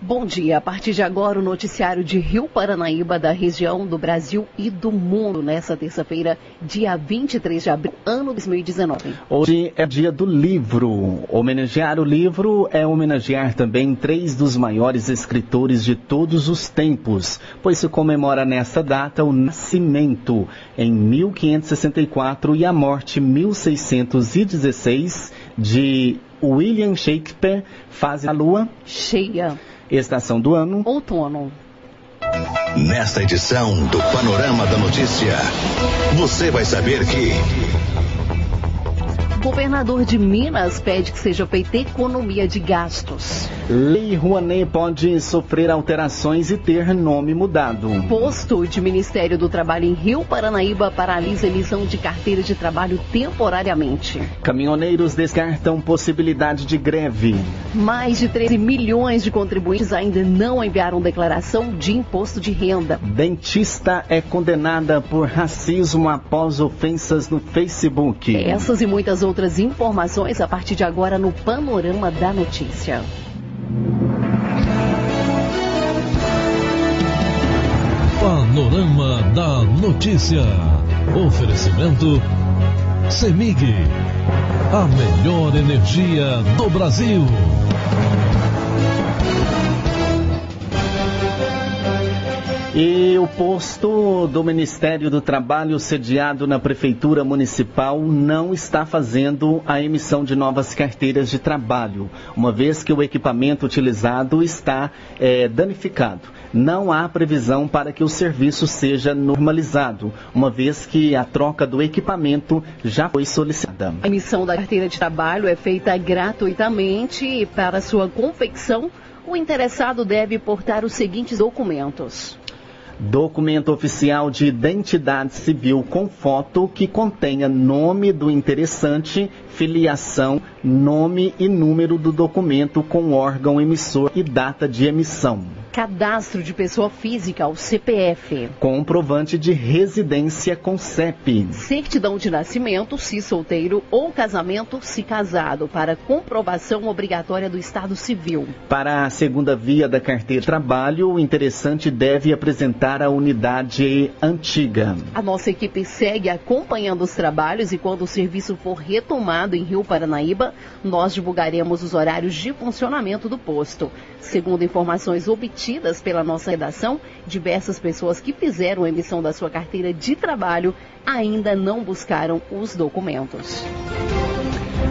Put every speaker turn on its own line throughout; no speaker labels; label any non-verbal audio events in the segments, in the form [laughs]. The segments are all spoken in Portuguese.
Bom dia. A partir de agora, o noticiário de Rio Paranaíba, da região do Brasil e do mundo, nessa terça-feira, dia 23 de abril, ano 2019.
Hoje é dia do livro. Homenagear o livro é homenagear também três dos maiores escritores de todos os tempos, pois se comemora nessa data o nascimento em 1564 e a morte em 1616 de William Shakespeare, fase a lua
cheia.
Estação do ano.
Outono.
Nesta edição do Panorama da Notícia, você vai saber que.
Governador de Minas pede que seja feita economia de gastos.
Lei Rouanet pode sofrer alterações e ter nome mudado.
Posto de Ministério do Trabalho em Rio Paranaíba paralisa emissão de carteira de trabalho temporariamente.
Caminhoneiros descartam possibilidade de greve.
Mais de 13 milhões de contribuintes ainda não enviaram declaração de imposto de renda.
Dentista é condenada por racismo após ofensas no Facebook.
Essas e muitas outras informações a partir de agora no Panorama da Notícia.
Panorama da Notícia. Oferecimento CEMIG. A melhor energia do Brasil.
E o posto do Ministério do Trabalho sediado na Prefeitura Municipal não está fazendo a emissão de novas carteiras de trabalho, uma vez que o equipamento utilizado está é, danificado. Não há previsão para que o serviço seja normalizado, uma vez que a troca do equipamento já foi solicitada.
A emissão da carteira de trabalho é feita gratuitamente e para sua confecção o interessado deve portar os seguintes documentos
documento oficial de identidade civil com foto que contenha nome do interessante, filiação, nome e número do documento com órgão emissor e data de emissão
cadastro de pessoa física, o CPF.
Comprovante de residência com CEP.
Certidão de nascimento, se solteiro, ou casamento, se casado, para comprovação obrigatória do Estado Civil.
Para a segunda via da carteira de trabalho, o interessante deve apresentar a unidade antiga.
A nossa equipe segue acompanhando os trabalhos e quando o serviço for retomado em Rio Paranaíba, nós divulgaremos os horários de funcionamento do posto. Segundo informações obtidas, obtidas pela nossa redação, diversas pessoas que fizeram a emissão da sua carteira de trabalho ainda não buscaram os documentos.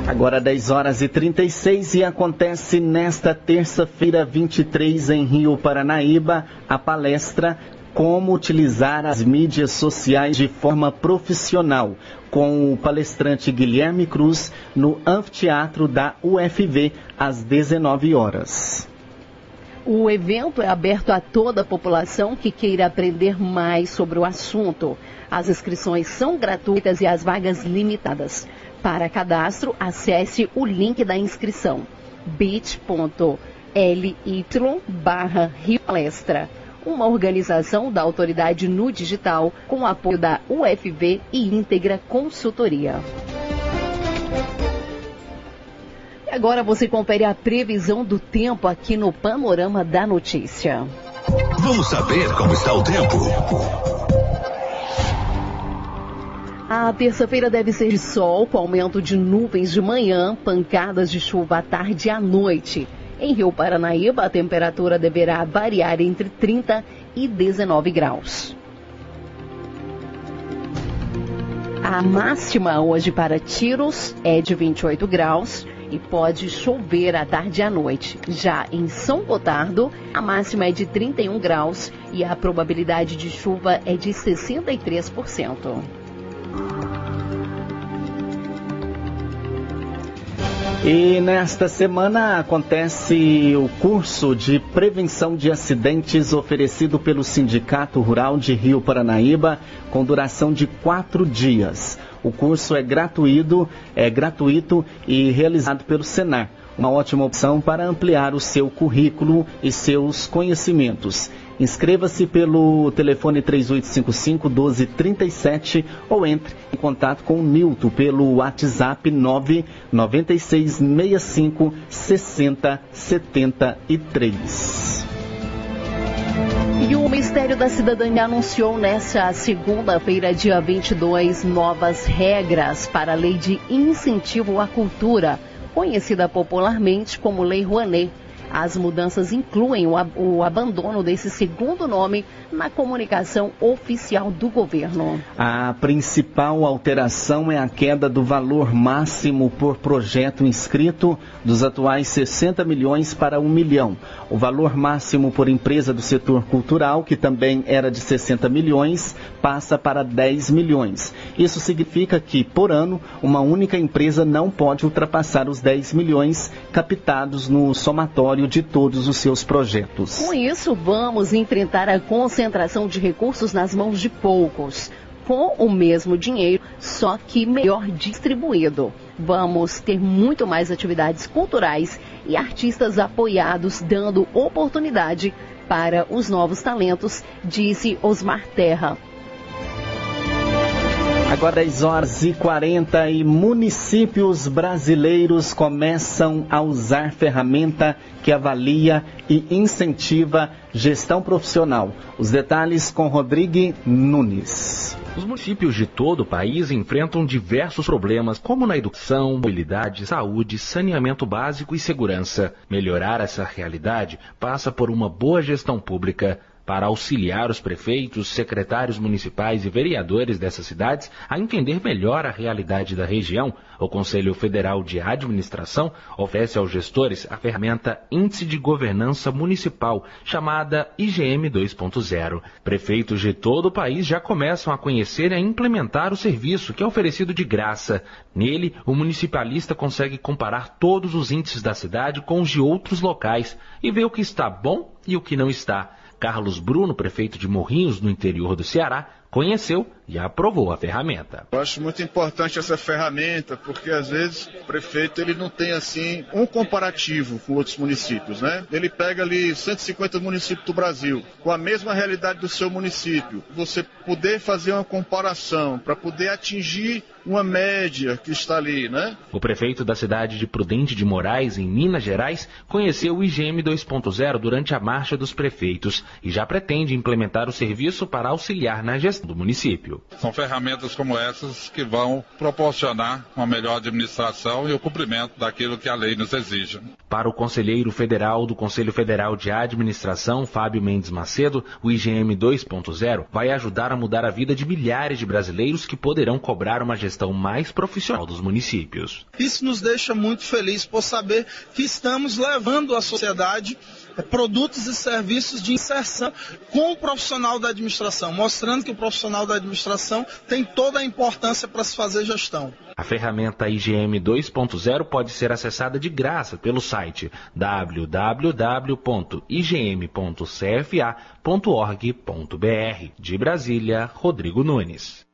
Agora 10 horas e 36 e acontece nesta terça-feira 23 em Rio Paranaíba a palestra Como utilizar as mídias sociais de forma profissional, com o palestrante Guilherme Cruz no anfiteatro da UFV às 19 horas.
O evento é aberto a toda a população que queira aprender mais sobre o assunto. As inscrições são gratuitas e as vagas limitadas. Para cadastro, acesse o link da inscrição bit.ly barra Palestra, uma organização da autoridade no digital com apoio da UFV e Íntegra Consultoria. Agora você confere a previsão do tempo aqui no Panorama da Notícia.
Vamos saber como está o tempo.
A terça-feira deve ser de sol, com aumento de nuvens de manhã, pancadas de chuva à tarde e à noite. Em Rio Paranaíba, a temperatura deverá variar entre 30 e 19 graus. A máxima hoje para Tiros é de 28 graus e pode chover à tarde e à noite. Já em São Gotardo, a máxima é de 31 graus e a probabilidade de chuva é de 63%.
E nesta semana acontece o curso de prevenção de acidentes oferecido pelo Sindicato Rural de Rio Paranaíba, com duração de quatro dias. O curso é gratuito, é gratuito e realizado pelo Senar. Uma ótima opção para ampliar o seu currículo e seus conhecimentos. Inscreva-se pelo telefone 3855 1237 ou entre em contato com o Nilton pelo WhatsApp 99665 6073.
E o Ministério da Cidadania anunciou nesta segunda-feira, dia 22, novas regras para a Lei de Incentivo à Cultura, conhecida popularmente como Lei Rouanet. As mudanças incluem o, ab o, abandono desse segundo nome na comunicação oficial do governo.
A principal alteração é a queda do valor máximo por projeto inscrito dos atuais 60 milhões para 1 milhão. O valor máximo por empresa do setor cultural, que também era de 60 milhões, passa para 10 milhões. Isso significa que, por ano, uma única empresa não pode ultrapassar os 10 milhões captados no somatório de todos os seus projetos.
Com isso, vamos enfrentar a concentração de recursos nas mãos de poucos, com o mesmo dinheiro, só que melhor distribuído. Vamos ter muito mais atividades culturais e artistas apoiados, dando oportunidade para os novos talentos, disse Osmar Terra.
Agora 10 horas e 40 e municípios brasileiros começam a usar ferramenta que avalia e incentiva gestão profissional. Os detalhes com Rodrigo Nunes.
Os municípios de todo o país enfrentam diversos problemas, como na educação, mobilidade, saúde, saneamento básico e segurança. Melhorar essa realidade passa por uma boa gestão pública para auxiliar os prefeitos, secretários municipais e vereadores dessas cidades a entender melhor a realidade da região, o Conselho Federal de Administração oferece aos gestores a ferramenta Índice de Governança Municipal, chamada IGM 2.0. Prefeitos de todo o país já começam a conhecer e a implementar o serviço, que é oferecido de graça. Nele, o municipalista consegue comparar todos os índices da cidade com os de outros locais e ver o que está bom e o que não está. Carlos Bruno, prefeito de Morrinhos, no interior do Ceará, conheceu e aprovou a ferramenta.
Eu acho muito importante essa ferramenta, porque às vezes o prefeito ele não tem assim um comparativo com outros municípios, né? Ele pega ali 150 municípios do Brasil, com a mesma realidade do seu município. Você poder fazer uma comparação para poder atingir uma média que está ali, né?
O prefeito da cidade de Prudente de Moraes, em Minas Gerais, conheceu o IGM 2.0 durante a marcha dos prefeitos e já pretende implementar o serviço para auxiliar na gestão do município.
São ferramentas como essas que vão proporcionar uma melhor administração e o cumprimento daquilo que a lei nos exige.
Para o conselheiro federal do Conselho Federal de Administração, Fábio Mendes Macedo, o IGM 2.0 vai ajudar a mudar a vida de milhares de brasileiros que poderão cobrar uma gestão mais profissional dos municípios.
Isso nos deixa muito felizes por saber que estamos levando à sociedade produtos e serviços de inserção com o profissional da administração, mostrando que o profissional da administração tem toda a importância para se fazer gestão.
A ferramenta IGM 2.0 pode ser acessada de graça pelo site www.igm.cfa.org.br. De Brasília, Rodrigo Nunes.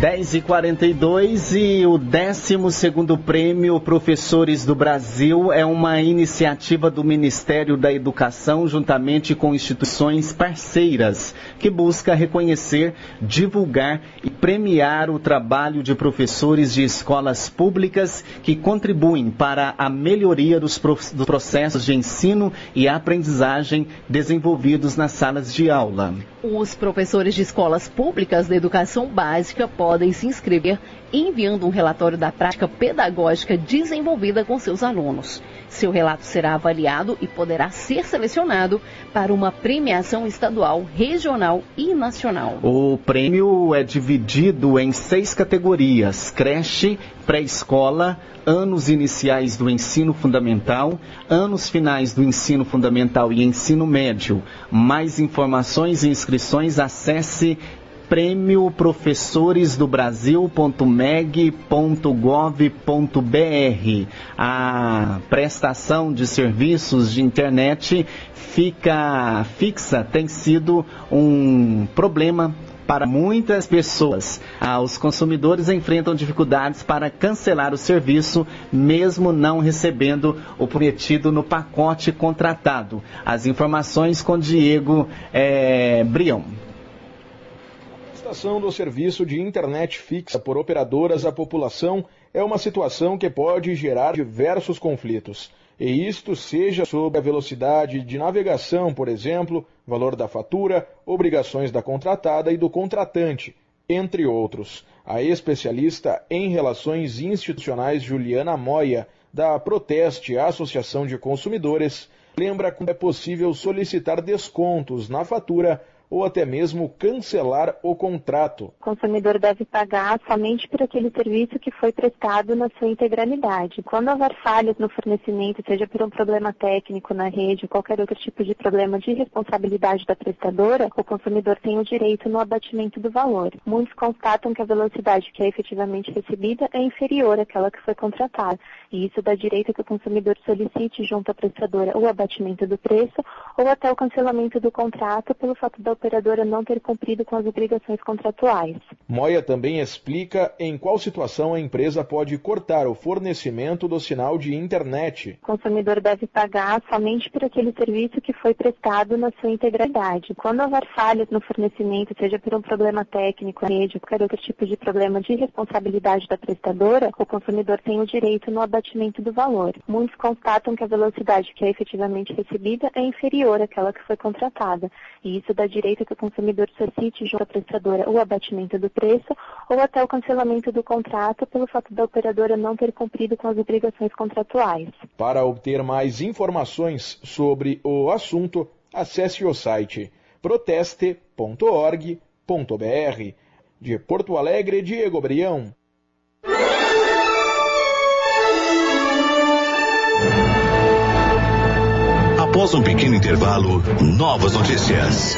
10 e 42 e o 12 Prêmio Professores do Brasil é uma iniciativa do Ministério da Educação, juntamente com instituições parceiras, que busca reconhecer, divulgar e premiar o trabalho de professores de escolas públicas que contribuem para a melhoria dos, dos processos de ensino e aprendizagem desenvolvidos nas salas de aula.
Os professores de escolas públicas da educação básica podem se inscrever enviando um relatório da prática pedagógica desenvolvida com seus alunos. Seu relato será avaliado e poderá ser selecionado para uma premiação estadual, regional e nacional.
O prêmio é dividido em seis categorias: creche, pré-escola, anos iniciais do ensino fundamental, anos finais do ensino fundamental e ensino médio. Mais informações e inscrições acesse prêmio professores do Brasil.meg.gov.br. A prestação de serviços de internet fica fixa, tem sido um problema para muitas pessoas. Ah, os consumidores enfrentam dificuldades para cancelar o serviço, mesmo não recebendo o prometido no pacote contratado. As informações com Diego é, Brião
prestação do serviço de internet fixa por operadoras à população é uma situação que pode gerar diversos conflitos. E isto seja sobre a velocidade de navegação, por exemplo, valor da fatura, obrigações da contratada e do contratante, entre outros. A especialista em relações institucionais Juliana Moia, da Proteste Associação de Consumidores, lembra como é possível solicitar descontos na fatura ou até mesmo cancelar o contrato.
O consumidor deve pagar somente por aquele serviço que foi prestado na sua integralidade. Quando houver falhas no fornecimento, seja por um problema técnico na rede ou qualquer outro tipo de problema de responsabilidade da prestadora, o consumidor tem o direito no abatimento do valor. Muitos constatam que a velocidade que é efetivamente recebida é inferior àquela que foi contratada, e isso dá direito que o consumidor solicite junto à prestadora o abatimento do preço ou até o cancelamento do contrato pelo fato da operadora não ter cumprido com as obrigações contratuais.
Moia também explica em qual situação a empresa pode cortar o fornecimento do sinal de internet.
O consumidor deve pagar somente por aquele serviço que foi prestado na sua integralidade. Quando houver falhas no fornecimento, seja por um problema técnico, rede ou qualquer outro tipo de problema de responsabilidade da prestadora, o consumidor tem o direito no abatimento do valor. Muitos constatam que a velocidade que é efetivamente recebida é inferior àquela que foi contratada, e isso dá direito direito que o consumidor solicite junto à prestadora o abatimento do preço ou até o cancelamento do contrato pelo fato da operadora não ter cumprido com as obrigações contratuais.
Para obter mais informações sobre o assunto, acesse o site proteste.org.br. De Porto Alegre, Diego Brião.
Após um pequeno intervalo, novas notícias.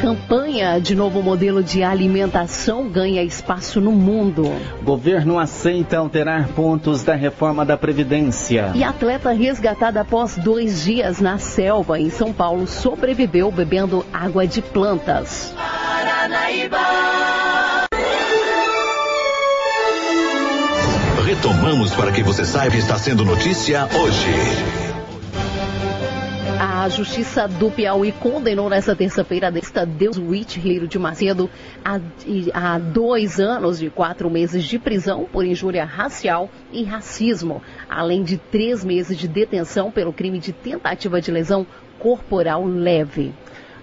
Campanha de novo modelo de alimentação ganha espaço no mundo.
Governo aceita alterar pontos da reforma da Previdência.
E atleta resgatada após dois dias na selva em São Paulo sobreviveu bebendo água de plantas. Paranaíba!
Retomamos para que você saiba está sendo notícia hoje.
A Justiça do Piauí condenou nesta terça-feira a Deus Ribeiro de Macedo a, a dois anos e quatro meses de prisão por injúria racial e racismo, além de três meses de detenção pelo crime de tentativa de lesão corporal leve.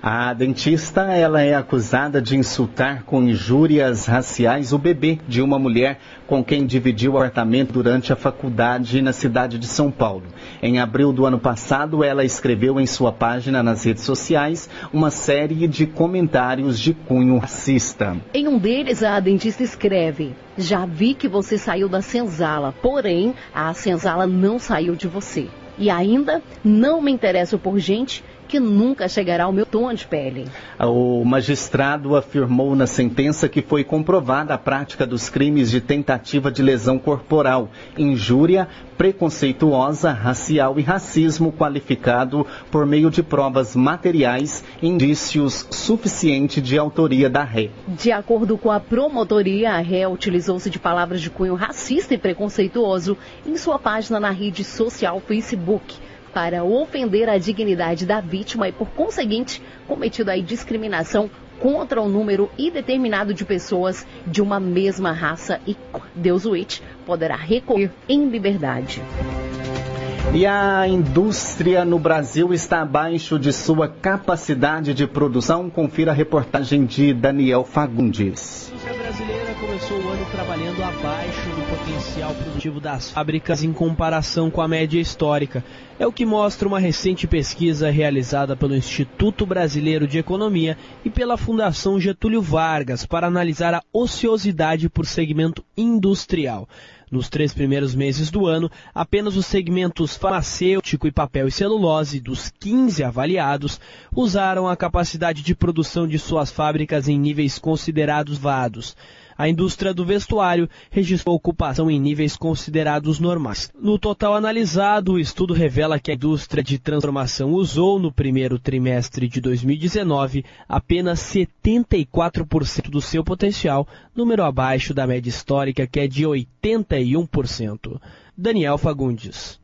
A dentista ela é acusada de insultar com injúrias raciais o bebê de uma mulher com quem dividiu o apartamento durante a faculdade na cidade de São Paulo. Em abril do ano passado, ela escreveu em sua página nas redes sociais uma série de comentários de cunho racista.
Em um deles, a dentista escreve: Já vi que você saiu da senzala, porém a senzala não saiu de você. E ainda não me interesso por gente que nunca chegará ao meu tom de pele.
O magistrado afirmou na sentença que foi comprovada a prática dos crimes de tentativa de lesão corporal, injúria, preconceituosa, racial e racismo qualificado por meio de provas materiais, indícios suficientes de autoria da ré.
De acordo com a promotoria, a ré utilizou-se de palavras de cunho racista e preconceituoso em sua página na rede social Facebook para ofender a dignidade da vítima e, por conseguinte, cometido a discriminação contra um número indeterminado de pessoas de uma mesma raça e Deus Witt poderá recorrer em liberdade.
E a indústria no Brasil está abaixo de sua capacidade de produção. Confira a reportagem de Daniel Fagundes.
Começou o ano trabalhando abaixo do potencial produtivo das fábricas em comparação com a média histórica. É o que mostra uma recente pesquisa realizada pelo Instituto Brasileiro de Economia e pela Fundação Getúlio Vargas para analisar a ociosidade por segmento industrial. Nos três primeiros meses do ano, apenas os segmentos farmacêutico e papel e celulose dos 15 avaliados usaram a capacidade de produção de suas fábricas em níveis considerados vados a indústria do vestuário registrou ocupação em níveis considerados normais. No total analisado, o estudo revela que a indústria de transformação usou no primeiro trimestre de 2019 apenas 74% do seu potencial, número abaixo da média histórica que é de 81%. Daniel Fagundes.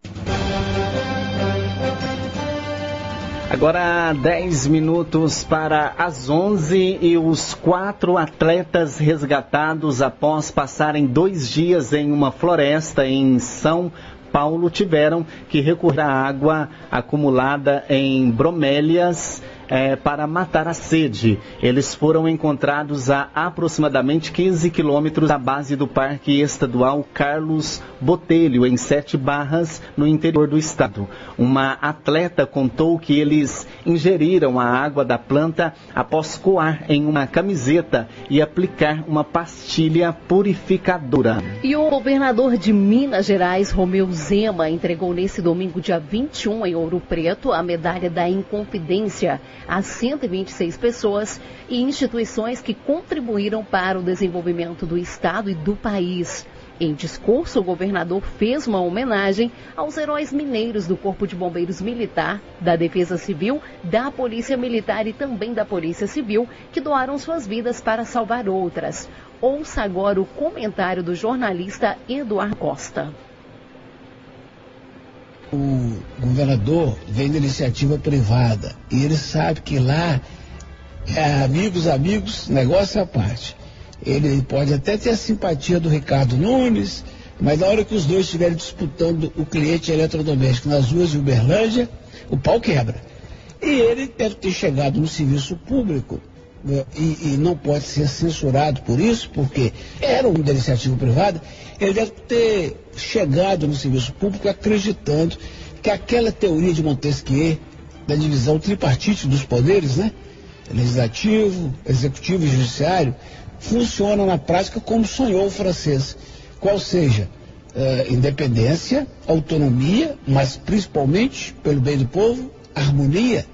Agora 10 minutos para as 11 e os quatro atletas resgatados após passarem dois dias em uma floresta em São Paulo tiveram que recorrer à água acumulada em bromélias é, para matar a sede. Eles foram encontrados a aproximadamente 15 quilômetros da base do Parque Estadual Carlos Botelho, em Sete Barras, no interior do estado. Uma atleta contou que eles ingeriram a água da planta após coar em uma camiseta e aplicar uma pastilha purificadora.
E o governador de Minas Gerais, Romeu Zema, entregou nesse domingo, dia 21, em Ouro Preto, a medalha da Inconfidência a 126 pessoas e instituições que contribuíram para o desenvolvimento do Estado e do país. Em discurso, o governador fez uma homenagem aos heróis mineiros do Corpo de Bombeiros Militar, da Defesa Civil, da Polícia Militar e também da Polícia Civil, que doaram suas vidas para salvar outras. Ouça agora o comentário do jornalista Eduardo Costa
o governador vem da iniciativa privada e ele sabe que lá é amigos, amigos, negócio à parte. Ele pode até ter a simpatia do Ricardo Nunes, mas na hora que os dois estiverem disputando o cliente eletrodoméstico nas ruas de Uberlândia, o pau quebra. E ele deve ter chegado no serviço público e, e, não pode ser censurado por isso, porque era uma iniciativa privada, ele deve ter chegado no serviço público acreditando que aquela teoria de Montesquieu, da divisão tripartite dos poderes, né? Legislativo, executivo e judiciário, funciona na prática como sonhou o francês. Qual seja, uh, independência, autonomia, mas principalmente, pelo bem do povo, harmonia.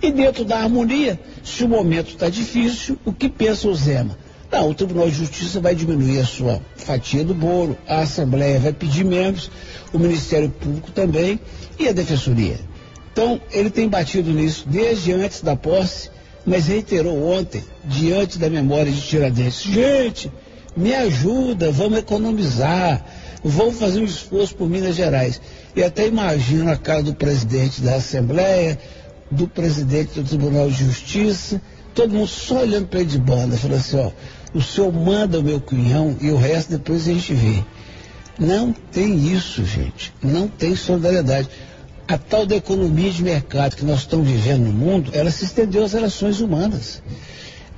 E dentro da harmonia, se o momento está difícil, o que pensa o Zema? Não, o Tribunal de Justiça vai diminuir a sua fatia do bolo, a Assembleia vai pedir membros, o Ministério Público também e a Defensoria. Então, ele tem batido nisso desde antes da posse, mas reiterou ontem, diante da memória de Tiradentes: gente, me ajuda, vamos economizar, vamos fazer um esforço por Minas Gerais. E até imagino a cara do presidente da Assembleia, do presidente do Tribunal de Justiça, todo mundo só olhando para ele de banda, falando assim: ó o senhor manda o meu cunhão e o resto depois a gente vê. Não tem isso, gente. Não tem solidariedade. A tal da economia de mercado que nós estamos vivendo no mundo, ela se estendeu às relações humanas.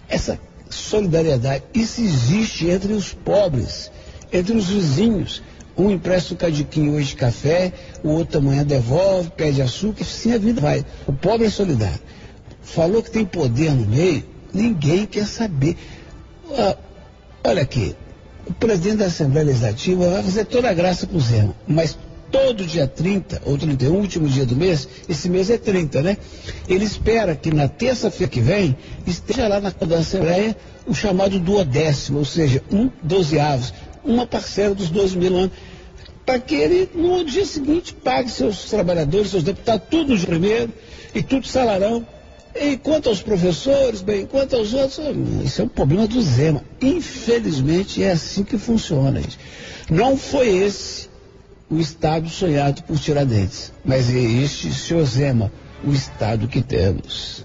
Essa solidariedade, isso existe entre os pobres, entre os vizinhos. Um empresta o cadiquinho hoje de café, o outro amanhã devolve, pede açúcar, assim a vida vai. O pobre é solidário. Falou que tem poder no meio, ninguém quer saber. Ah, olha aqui, o presidente da Assembleia Legislativa vai fazer toda a graça com o Zema, mas todo dia 30 ou 31, último dia do mês, esse mês é 30, né? Ele espera que na terça-feira que vem esteja lá na da Assembleia o chamado duodécimo, ou seja, um dozeavos, uma parcela dos 12 mil anos, para que ele no dia seguinte pague seus trabalhadores, seus deputados, tudo no primeiro e tudo salarão e quanto aos professores, bem, quanto aos outros, isso é um problema do Zema. Infelizmente é assim que funciona, gente. Não foi esse o Estado sonhado por Tiradentes, mas é este, senhor Zema, o Estado que temos.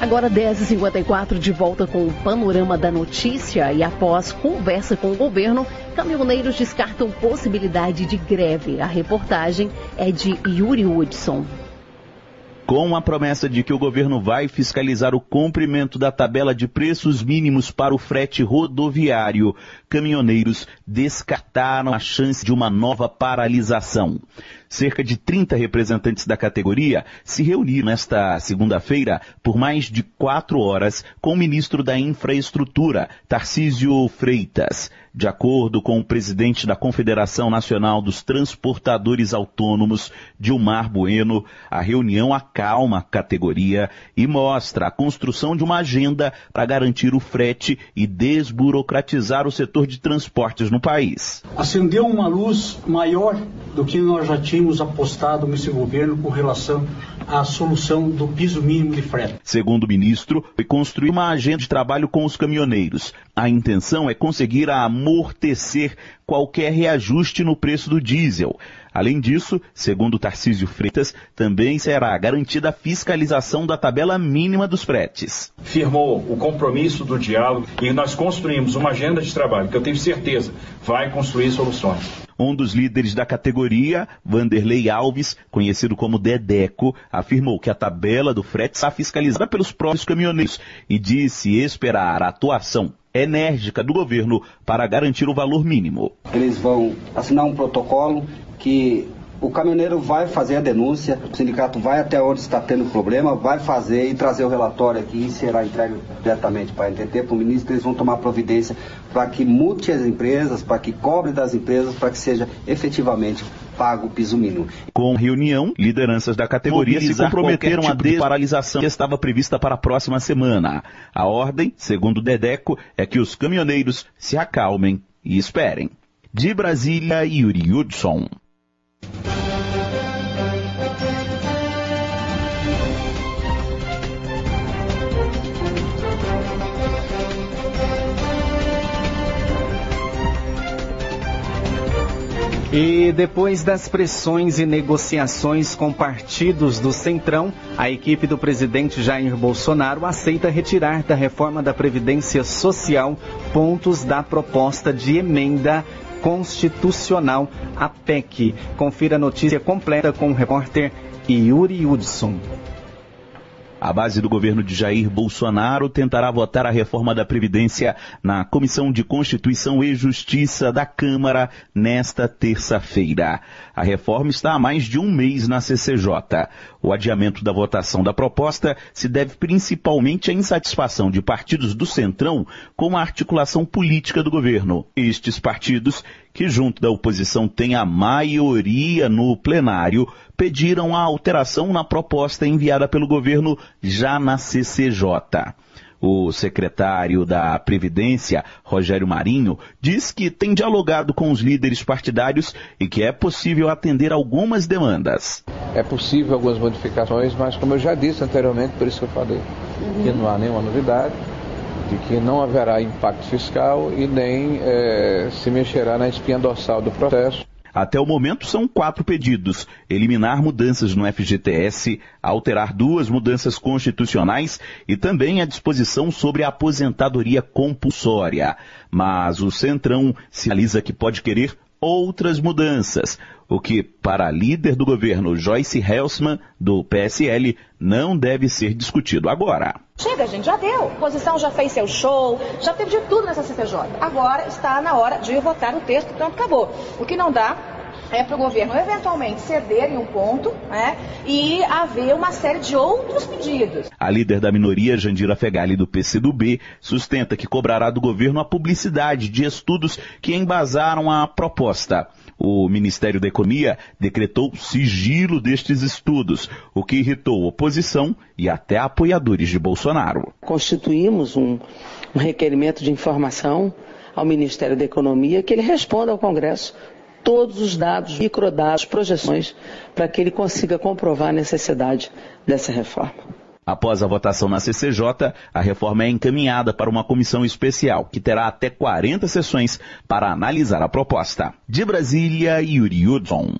Agora 10h54 de volta com o panorama da notícia e após conversa com o governo, caminhoneiros descartam possibilidade de greve. A reportagem é de Yuri Hudson
com a promessa de que o governo vai fiscalizar o cumprimento da tabela de preços mínimos para o frete rodoviário. Caminhoneiros descartaram a chance de uma nova paralisação. Cerca de 30 representantes da categoria se reuniram nesta segunda-feira por mais de quatro horas com o ministro da Infraestrutura, Tarcísio Freitas. De acordo com o presidente da Confederação Nacional dos Transportadores Autônomos, Dilmar Bueno, a reunião acalma a categoria e mostra a construção de uma agenda para garantir o frete e desburocratizar o setor de transportes no país.
Acendeu uma luz maior do que nós já tínhamos apostado nesse governo com relação à solução do piso mínimo de frete.
Segundo o ministro, foi construir uma agenda de trabalho com os caminhoneiros. A intenção é conseguir amortecer qualquer reajuste no preço do diesel. Além disso, segundo Tarcísio Freitas, também será garantida a fiscalização da tabela mínima dos fretes.
Firmou o compromisso do diálogo e nós construímos uma agenda de trabalho que eu tenho certeza vai construir soluções.
Um dos líderes da categoria, Vanderlei Alves, conhecido como Dedeco, afirmou que a tabela do frete está fiscalizada pelos próprios caminhoneiros e disse esperar a atuação enérgica do governo para garantir o valor mínimo.
Eles vão assinar um protocolo que o caminhoneiro vai fazer a denúncia, o sindicato vai até onde está tendo problema, vai fazer e trazer o relatório aqui e será entregue diretamente para a NTT, para o ministro, eles vão tomar providência para que multe as empresas, para que cobre das empresas, para que seja efetivamente pago o piso mínimo.
Com reunião, lideranças da categoria se comprometeram tipo a desparalisação que estava prevista para a próxima semana. A ordem, segundo o Dedeco, é que os caminhoneiros se acalmem e esperem. De Brasília, Yuri Hudson.
E depois das pressões e negociações com partidos do Centrão, a equipe do presidente Jair Bolsonaro aceita retirar da reforma da Previdência Social pontos da proposta de emenda constitucional à PEC. Confira a notícia completa com o repórter Yuri Hudson.
A base do governo de Jair Bolsonaro tentará votar a reforma da Previdência na Comissão de Constituição e Justiça da Câmara nesta terça-feira. A reforma está há mais de um mês na CCJ. O adiamento da votação da proposta se deve principalmente à insatisfação de partidos do Centrão com a articulação política do governo. Estes partidos que junto da oposição tem a maioria no plenário, pediram a alteração na proposta enviada pelo governo já na CCJ. O secretário da Previdência, Rogério Marinho, diz que tem dialogado com os líderes partidários e que é possível atender algumas demandas.
É possível algumas modificações, mas como eu já disse anteriormente, por isso que eu falei que não há nenhuma novidade, de que não haverá impacto fiscal e nem é, se mexerá na espinha dorsal do processo.
Até o momento são quatro pedidos: eliminar mudanças no FGTS, alterar duas mudanças constitucionais e também a disposição sobre a aposentadoria compulsória. Mas o Centrão sinaliza que pode querer outras mudanças, o que, para a líder do governo Joyce Helsman, do PSL, não deve ser discutido agora.
Chega, gente, já deu. A oposição já fez seu show, já teve de tudo nessa CCJ. Agora está na hora de votar o texto, pronto, acabou. O que não dá é para o governo eventualmente ceder em um ponto né, e haver uma série de outros pedidos.
A líder da minoria, Jandira Fegali, do PCdoB, sustenta que cobrará do governo a publicidade de estudos que embasaram a proposta. O Ministério da Economia decretou sigilo destes estudos, o que irritou oposição e até apoiadores de Bolsonaro.
Constituímos um, um requerimento de informação ao Ministério da Economia que ele responda ao Congresso todos os dados, microdados, projeções, para que ele consiga comprovar a necessidade dessa reforma.
Após a votação na CCJ, a reforma é encaminhada para uma comissão especial, que terá até 40 sessões para analisar a proposta. De Brasília, Yuri Hudson.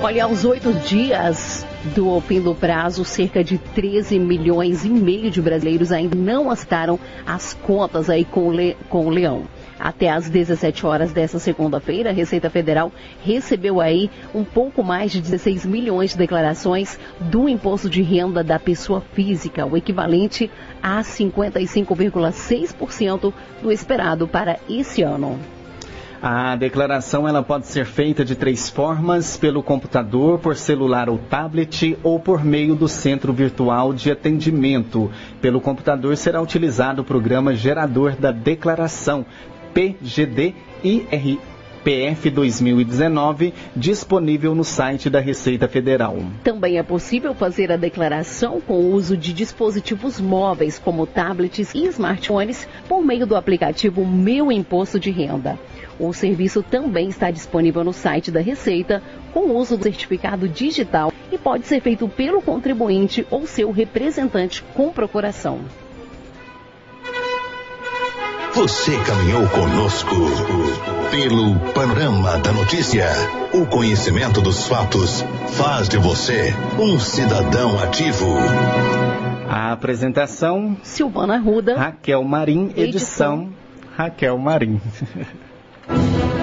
Olha, aos oito dias do fim do prazo, cerca de 13 milhões e meio de brasileiros ainda não astaram as contas aí com o, Le... com o Leão. Até às 17 horas desta segunda-feira, a Receita Federal recebeu aí um pouco mais de 16 milhões de declarações do imposto de renda da pessoa física, o equivalente a 55,6% do esperado para esse ano.
A declaração ela pode ser feita de três formas: pelo computador, por celular ou tablet ou por meio do centro virtual de atendimento. Pelo computador será utilizado o programa gerador da declaração PGD IR PF 2019, disponível no site da Receita Federal.
Também é possível fazer a declaração com o uso de dispositivos móveis, como tablets e smartphones, por meio do aplicativo Meu Imposto de Renda. O serviço também está disponível no site da Receita, com o uso do certificado digital e pode ser feito pelo contribuinte ou seu representante com procuração.
Você caminhou conosco pelo panorama da notícia. O conhecimento dos fatos faz de você um cidadão ativo.
A apresentação:
Silvana Ruda,
Raquel Marim, edição, edição Raquel Marim. [laughs]